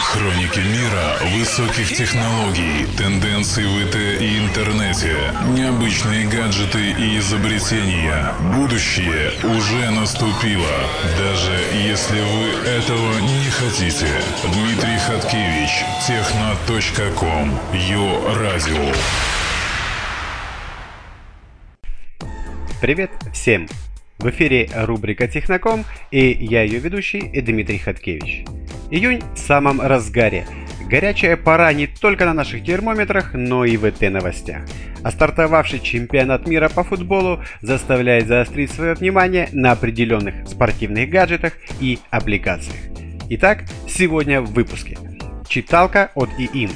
Хроники мира высоких технологий, тенденций в ИТ и интернете, необычные гаджеты и изобретения. Будущее уже наступило, даже если вы этого не хотите. Дмитрий Хаткевич, техно.ком, Йо Радио. Привет всем! В эфире рубрика Техноком и я ее ведущий Дмитрий Хаткевич. Июнь в самом разгаре. Горячая пора не только на наших термометрах, но и в ИТ-новостях. А стартовавший чемпионат мира по футболу заставляет заострить свое внимание на определенных спортивных гаджетах и аппликациях. Итак, сегодня в выпуске. Читалка от e-ink.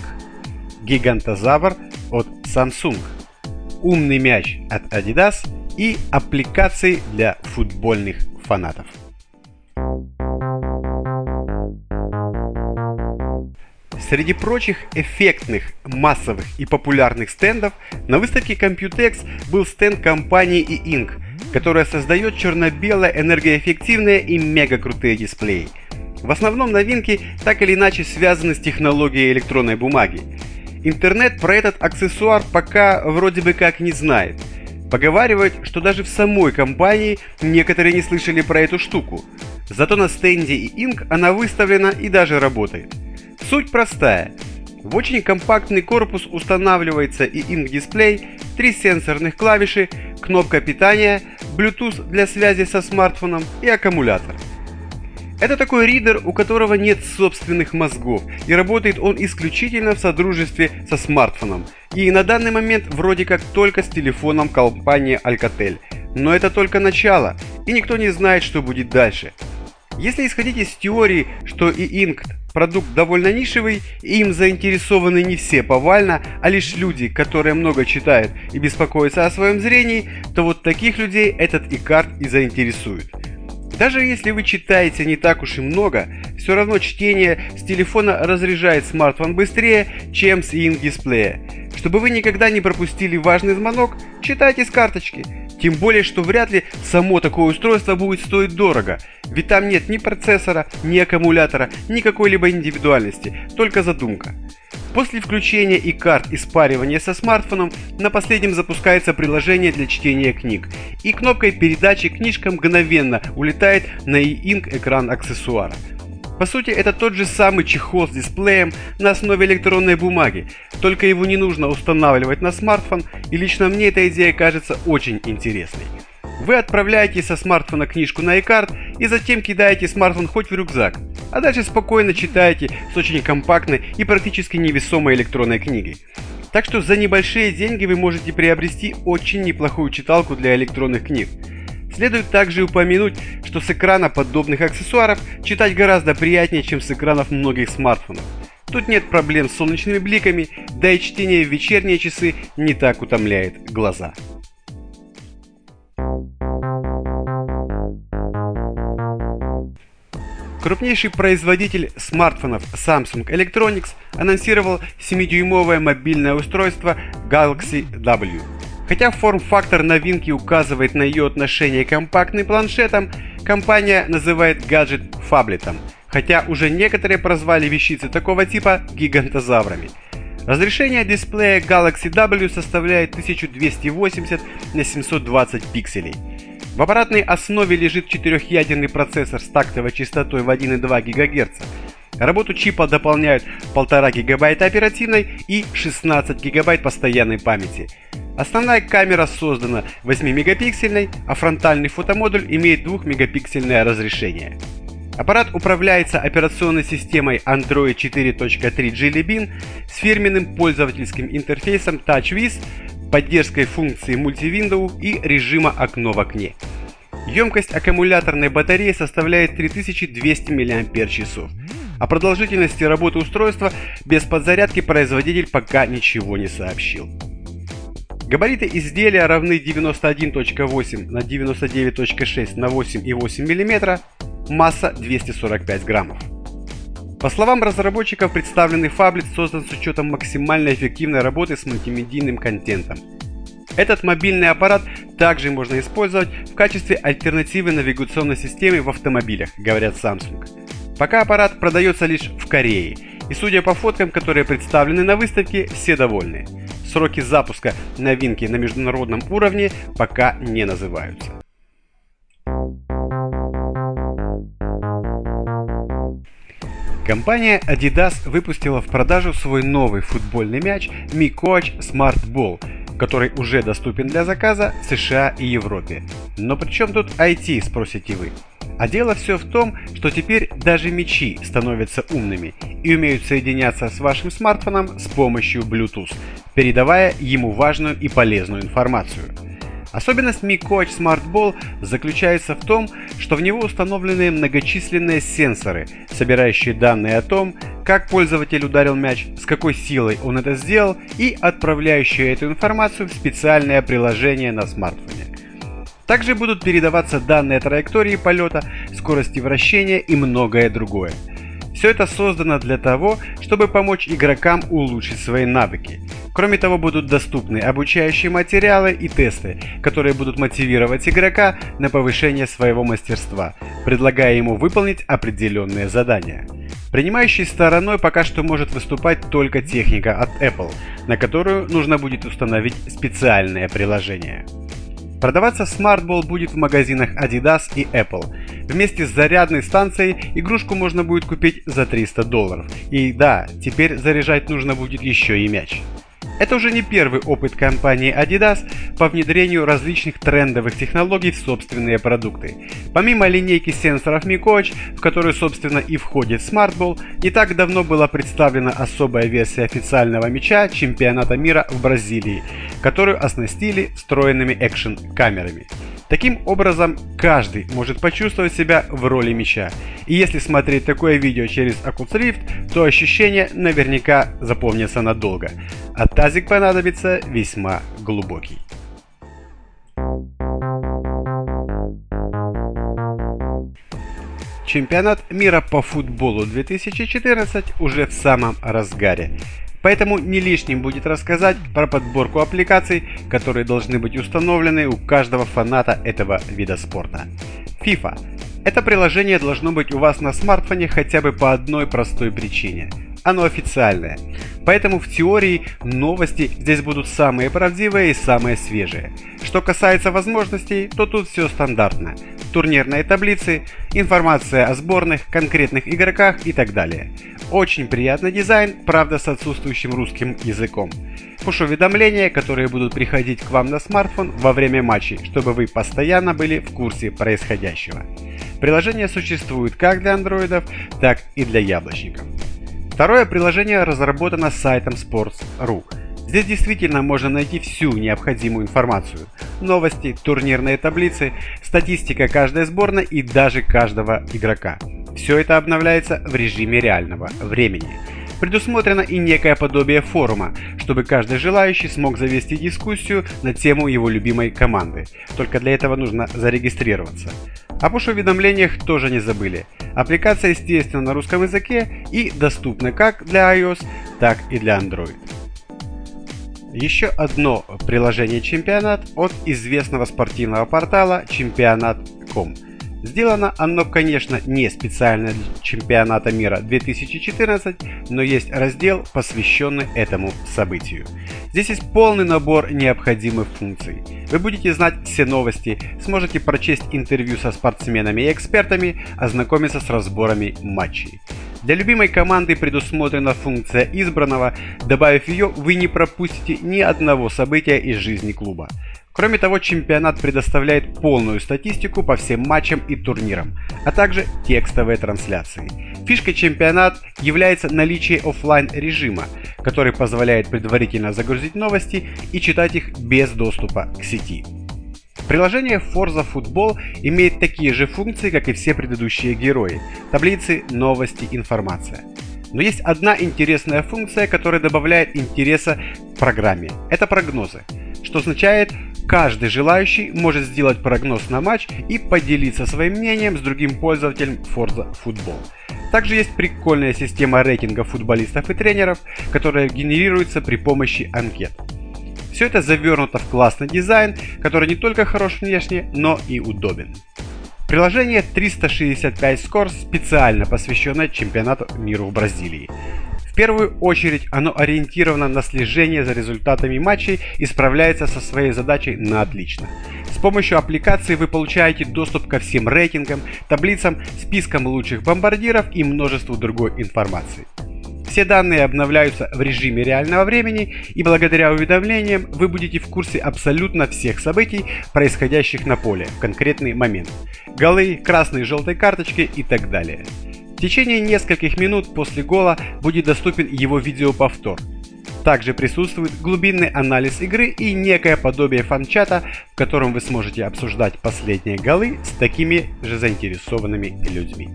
Гигантозавр от Samsung. Умный мяч от Adidas – и аппликации для футбольных фанатов. Среди прочих эффектных, массовых и популярных стендов на выставке Computex был стенд компании e-ink, которая создает черно-белое, энергоэффективные и мега крутые дисплеи. В основном новинки так или иначе связаны с технологией электронной бумаги. Интернет про этот аксессуар пока вроде бы как не знает – Поговаривают, что даже в самой компании некоторые не слышали про эту штуку. Зато на стенде и Inc она выставлена и даже работает. Суть простая. В очень компактный корпус устанавливается и Ink дисплей, три сенсорных клавиши, кнопка питания, Bluetooth для связи со смартфоном и аккумулятор. Это такой ридер, у которого нет собственных мозгов, и работает он исключительно в содружестве со смартфоном. И на данный момент вроде как только с телефоном компании Alcatel. Но это только начало, и никто не знает, что будет дальше. Если исходить из теории, что и Inkt продукт довольно нишевый, и им заинтересованы не все повально, а лишь люди, которые много читают и беспокоятся о своем зрении, то вот таких людей этот икарт и заинтересует. Даже если вы читаете не так уж и много, все равно чтение с телефона разряжает смартфон быстрее, чем с ин-дисплея. Чтобы вы никогда не пропустили важный звонок, читайте с карточки. Тем более, что вряд ли само такое устройство будет стоить дорого, ведь там нет ни процессора, ни аккумулятора, ни какой-либо индивидуальности, только задумка. После включения и карт и спаривания со смартфоном на последнем запускается приложение для чтения книг, и кнопкой передачи книжка мгновенно улетает на e-ink экран аксессуара. По сути, это тот же самый чехол с дисплеем на основе электронной бумаги, только его не нужно устанавливать на смартфон, и лично мне эта идея кажется очень интересной. Вы отправляете со смартфона книжку на iCard и затем кидаете смартфон хоть в рюкзак, а дальше спокойно читаете с очень компактной и практически невесомой электронной книгой. Так что за небольшие деньги вы можете приобрести очень неплохую читалку для электронных книг. Следует также упомянуть, что с экрана подобных аксессуаров читать гораздо приятнее, чем с экранов многих смартфонов. Тут нет проблем с солнечными бликами, да и чтение в вечерние часы не так утомляет глаза. Крупнейший производитель смартфонов Samsung Electronics анонсировал 7-дюймовое мобильное устройство Galaxy W. Хотя форм-фактор новинки указывает на ее отношение к компактным планшетам, компания называет гаджет фаблетом, хотя уже некоторые прозвали вещицы такого типа гигантозаврами. Разрешение дисплея Galaxy W составляет 1280 на 720 пикселей. В аппаратной основе лежит четырехъядерный процессор с тактовой частотой в 1,2 ГГц. Работу чипа дополняют 1,5 ГБ оперативной и 16 ГБ постоянной памяти. Основная камера создана 8-мегапиксельной, а фронтальный фотомодуль имеет 2-мегапиксельное разрешение. Аппарат управляется операционной системой Android 4.3 Jelly Bean с фирменным пользовательским интерфейсом TouchWiz поддержкой функции мультивиндоу и режима окно в окне. Емкость аккумуляторной батареи составляет 3200 мАч, а продолжительности работы устройства без подзарядки производитель пока ничего не сообщил. Габариты изделия равны 91.8 на 99.6 на 8,8 мм, масса 245 граммов. По словам разработчиков, представленный фаблет создан с учетом максимально эффективной работы с мультимедийным контентом. Этот мобильный аппарат также можно использовать в качестве альтернативы навигационной системе в автомобилях, говорят Samsung. Пока аппарат продается лишь в Корее, и судя по фоткам, которые представлены на выставке, все довольны. Сроки запуска новинки на международном уровне пока не называются. Компания Adidas выпустила в продажу свой новый футбольный мяч Mi Coach Smart Ball, который уже доступен для заказа в США и Европе. Но при чем тут IT, спросите вы? А дело все в том, что теперь даже мечи становятся умными и умеют соединяться с вашим смартфоном с помощью Bluetooth, передавая ему важную и полезную информацию. Особенность Mi Coach Smart Ball заключается в том, что в него установлены многочисленные сенсоры, собирающие данные о том, как пользователь ударил мяч, с какой силой он это сделал и отправляющие эту информацию в специальное приложение на смартфоне. Также будут передаваться данные траектории полета, скорости вращения и многое другое. Все это создано для того, чтобы помочь игрокам улучшить свои навыки. Кроме того, будут доступны обучающие материалы и тесты, которые будут мотивировать игрока на повышение своего мастерства, предлагая ему выполнить определенные задания. Принимающей стороной пока что может выступать только техника от Apple, на которую нужно будет установить специальное приложение. Продаваться SmartBall будет в магазинах Adidas и Apple. Вместе с зарядной станцией игрушку можно будет купить за 300 долларов. И да, теперь заряжать нужно будет еще и мяч. Это уже не первый опыт компании Adidas по внедрению различных трендовых технологий в собственные продукты. Помимо линейки сенсоров Mi Coach, в которую собственно и входит SmartBall, не так давно была представлена особая версия официального мяча чемпионата мира в Бразилии, которую оснастили встроенными экшн-камерами. Таким образом, каждый может почувствовать себя в роли мяча. И если смотреть такое видео через Oculus Rift, то ощущения наверняка запомнятся надолго. А тазик понадобится весьма глубокий. Чемпионат мира по футболу 2014 уже в самом разгаре. Поэтому не лишним будет рассказать про подборку аппликаций, которые должны быть установлены у каждого фаната этого вида спорта. FIFA. Это приложение должно быть у вас на смартфоне хотя бы по одной простой причине. Оно официальное. Поэтому в теории новости здесь будут самые правдивые и самые свежие. Что касается возможностей, то тут все стандартно. Турнирные таблицы, информация о сборных, конкретных игроках и так далее. Очень приятный дизайн, правда с отсутствующим русским языком. Пуш-уведомления, которые будут приходить к вам на смартфон во время матчей, чтобы вы постоянно были в курсе происходящего. Приложение существует как для андроидов, так и для яблочников. Второе приложение разработано сайтом Sports.ru. Здесь действительно можно найти всю необходимую информацию. Новости, турнирные таблицы, статистика каждой сборной и даже каждого игрока. Все это обновляется в режиме реального времени. Предусмотрено и некое подобие форума, чтобы каждый желающий смог завести дискуссию на тему его любимой команды. Только для этого нужно зарегистрироваться. О push-уведомлениях тоже не забыли. Аппликация, естественно, на русском языке и доступна как для iOS, так и для Android. Еще одно приложение чемпионат от известного спортивного портала чемпионат.com – Сделано оно, конечно, не специально для чемпионата мира 2014, но есть раздел, посвященный этому событию. Здесь есть полный набор необходимых функций. Вы будете знать все новости, сможете прочесть интервью со спортсменами и экспертами, ознакомиться с разборами матчей. Для любимой команды предусмотрена функция избранного, добавив ее, вы не пропустите ни одного события из жизни клуба. Кроме того, чемпионат предоставляет полную статистику по всем матчам и турнирам, а также текстовые трансляции. Фишкой чемпионат является наличие офлайн режима, который позволяет предварительно загрузить новости и читать их без доступа к сети. Приложение Forza Football имеет такие же функции, как и все предыдущие герои – таблицы, новости, информация. Но есть одна интересная функция, которая добавляет интереса программе. Это прогнозы, что означает, Каждый желающий может сделать прогноз на матч и поделиться своим мнением с другим пользователем Forza Football. Также есть прикольная система рейтинга футболистов и тренеров, которая генерируется при помощи анкет. Все это завернуто в классный дизайн, который не только хорош внешне, но и удобен. Приложение 365 Scores специально посвященное чемпионату мира в Бразилии. В первую очередь оно ориентировано на слежение за результатами матчей и справляется со своей задачей на отлично. С помощью аппликации вы получаете доступ ко всем рейтингам, таблицам, спискам лучших бомбардиров и множеству другой информации. Все данные обновляются в режиме реального времени, и благодаря уведомлениям вы будете в курсе абсолютно всех событий, происходящих на поле в конкретный момент. Голы, красные и желтые карточки и так далее. В течение нескольких минут после гола будет доступен его видеоповтор. Также присутствует глубинный анализ игры и некое подобие фан-чата, в котором вы сможете обсуждать последние голы с такими же заинтересованными людьми.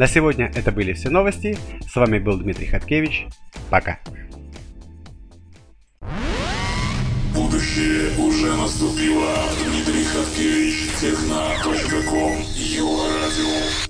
На сегодня это были все новости. С вами был Дмитрий Хаткевич. Пока. Будущее уже наступило. Дмитрий Хаткевич, радио.